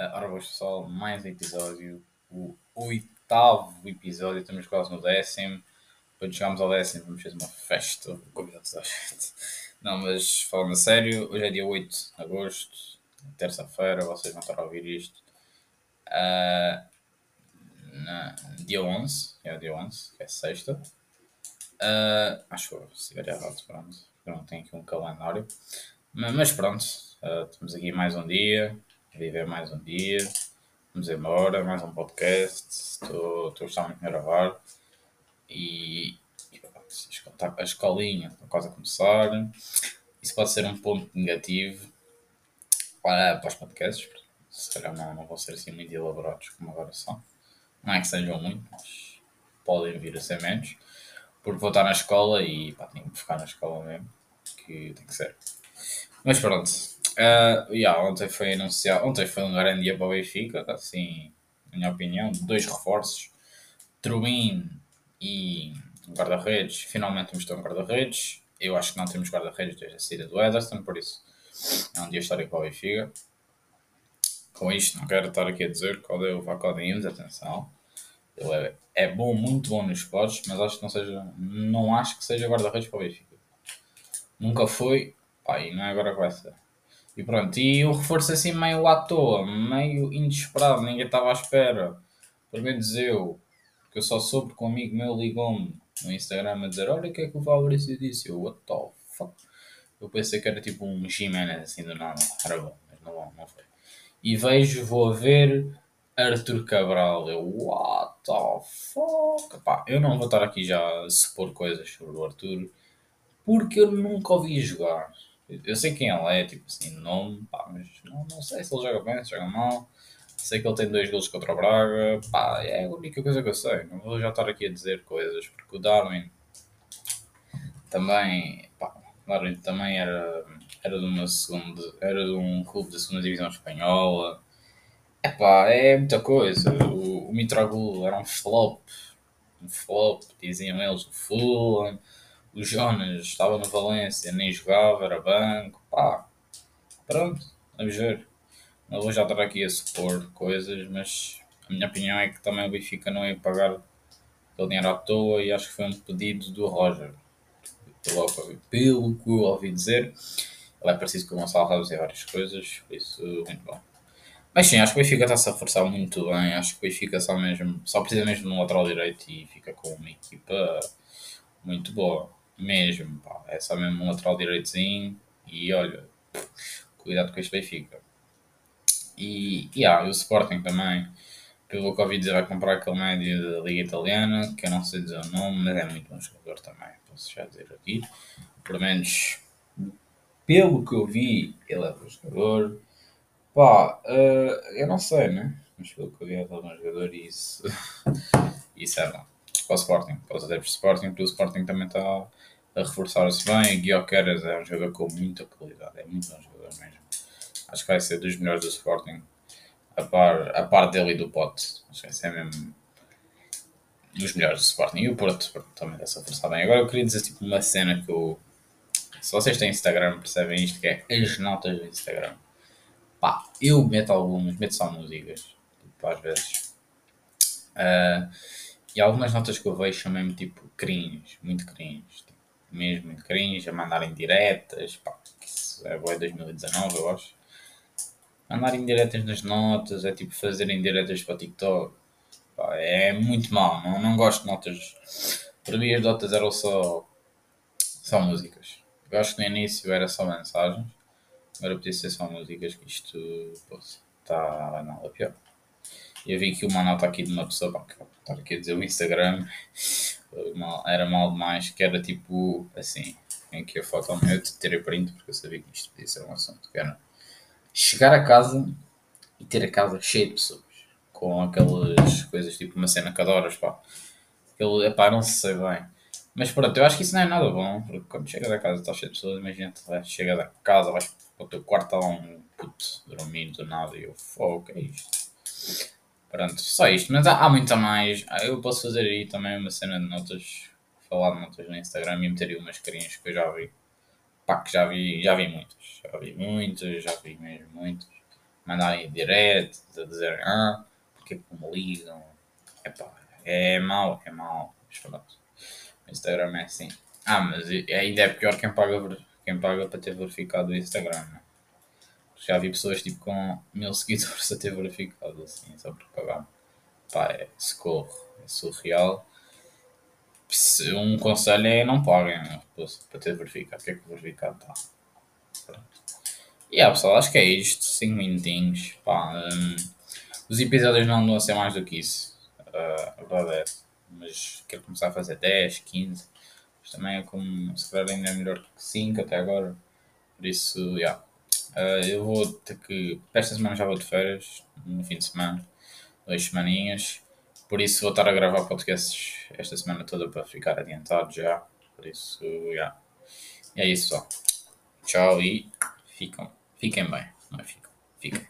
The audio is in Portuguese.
Uh, ora, boas pessoal, mais um episódio, o oitavo episódio, estamos quase no décimo. Quando chegarmos ao décimo, vamos fazer uma festa, convidados à gente. Não, mas falando a sério, hoje é dia 8 de agosto, terça-feira, vocês vão estar a ouvir isto. Uh, na, dia 11, é dia 11, que é sexta. Uh, acho que se estiver errado, pronto, eu não tenho aqui um calendário. Mas, mas pronto, uh, estamos aqui mais um dia, viver mais um dia. Vamos embora, mais um podcast. Estou a gostar muito de gravar. E, e a escolinha está quase a começar. Isso pode ser um ponto negativo para, para os podcasts. Se calhar não, não vão ser assim muito elaborados como agora são. Não é que sejam muito, mas podem vir a ser menos. Porque vou estar na escola e pá, tenho que ficar na escola mesmo. Que tem que ser. Mas pronto. Uh, yeah, ontem foi anunciado. Ontem foi um grande dia para o Benfica, assim, na minha opinião. Dois reforços. Trubin e guarda-redes. Finalmente temos um guarda-redes. Eu acho que não temos guarda-redes desde a saída do Ederson, por isso é um dia histórico para o Benfica. Com isto, não quero estar aqui a dizer qual é o Vacodinhos, atenção. Ele é, é bom, muito bom nos spots, mas acho que não seja. Não acho que seja guarda-redes para o Benfica. Nunca foi, Pá, e não é agora com essa. E pronto, e o reforço assim meio à toa, meio inesperado, ninguém estava à espera. Pelo menos eu, que eu só soube que um amigo meu ligou-me no Instagram a dizer: Olha o que é que o Fabrício disse. Eu, what the fuck? Eu pensei que era tipo um Jimenez assim do nada. Era bom, mas não, não foi. E vejo, vou ver Arthur Cabral. Eu, what the fuck? Pá, eu não vou estar aqui já a supor coisas sobre o Arthur porque eu nunca ouvi jogar. Eu sei quem ele é, tipo assim, nome, pá, mas não, não sei se ele joga bem, se joga mal. Sei que ele tem dois gols contra o Braga, pá, é a única coisa que eu sei. Não vou já estar aqui a dizer coisas, porque o Darwin também, pá, Darwin também era, era de uma segunda, era de um clube da segunda divisão espanhola. É pá, é muita coisa. O, o era um flop, um flop, diziam eles, o Fulham o Jonas estava no Valência, nem jogava, era banco, pá, pronto, vamos ver. Não vou já estar aqui a supor coisas, mas a minha opinião é que também o Benfica não ia pagar aquele dinheiro à toa e acho que foi um pedido do Roger. Pelo, pelo que eu ouvi dizer, ele é preciso que o Gonçalo Ramos várias coisas, por isso, muito bom. Mas sim, acho que o Benfica está-se a forçar muito bem. Acho que o Benfica só, mesmo, só precisa mesmo de um lateral direito e fica com uma equipa muito boa mesmo, pá, é só mesmo um lateral direitozinho e olha, cuidado com este Benfica. E, e, ah, o Sporting também, pelo que ouvi dizer, vai comprar aquele médio da Liga Italiana, que eu não sei dizer o nome, mas é muito bom jogador também, posso já dizer aqui. Pelo menos, pelo que eu vi, ele é bom jogador. Pá, uh, eu não sei, né? Mas pelo que eu vi, ele é bom jogador e isso, isso é bom. Para o Sporting, para os adeptos do Sporting, porque o Sporting também está a reforçar-se bem. Guioqueras é um jogador com muita qualidade, é muito bom jogador mesmo. Acho que vai ser dos melhores do Sporting, a par, a par dele e do Pote. Acho que vai ser mesmo dos melhores do Sporting. E o Porto também está-se a forçar bem. Agora eu queria dizer tipo, uma cena que eu. Se vocês têm Instagram, percebem isto, que é as notas do Instagram. Pá, eu meto algumas, meto só músicas, tipo, às vezes. Uh, e algumas notas que eu vejo são mesmo tipo cringe, muito cringe mesmo cringe, a mandarem diretas, pá, isso é boa 2019 eu acho. Mandarem diretas nas notas, é tipo fazerem diretas para o TikTok, pá, é muito mal, não, não gosto de notas. Para mim as notas eram só, só músicas. Eu acho que no início era só mensagens, agora podia ser só músicas, que isto está nada pior. Eu vi aqui uma nota aqui de uma pessoa, pá, estar aqui a dizer o Instagram, mal, era mal demais, que era tipo assim, em que a foto ao meu ter print, porque eu sabia que isto podia ser um assunto, que era chegar a casa e ter a casa cheia de pessoas, com aquelas coisas tipo uma cena que adoras, pá. Aquele, epá, não sei bem. Mas pronto, eu acho que isso não é nada bom, porque quando chegas a casa estás cheio de pessoas, imagina chegas a casa, vais para o teu quarto, está lá um puto dormindo do nada e eu, fogo, é isto? Pronto, só isto. Mas há, há muito mais. Ah, eu posso fazer aí também uma cena de notas, falar de notas no Instagram e meter aí umas carinhas que eu já vi. Pá, que já vi, já vi muitas. Já vi muitas, já vi mesmo muitas. mandarem direto, a dizer ah, porque é que não me ligam? Epá, é mau, é mau. O Instagram é assim. Ah, mas ainda é pior quem paga, quem paga para ter verificado o Instagram. Né? Já vi pessoas tipo com mil seguidores a ter verificado assim, só por pagar. Pá, é socorro, é surreal. Um conselho é não paguem né? para ter verificado. O que é que o verificado está? E yeah, pessoal, acho que é isto. 5 minutinhos. Pá, um, os episódios não vão ser mais do que isso. Uh, a verdade é Mas quero começar a fazer 10, 15. Mas também é como se calhar ainda é melhor que 5 até agora. Por isso, já. Yeah. Uh, eu vou ter que. Esta semana já vou de férias. No fim de semana. Duas semaninhas. Por isso vou estar a gravar podcasts esta semana toda para ficar adiantado já. Por isso, já. E é isso só. Tchau e ficam, fiquem bem. Não é ficam.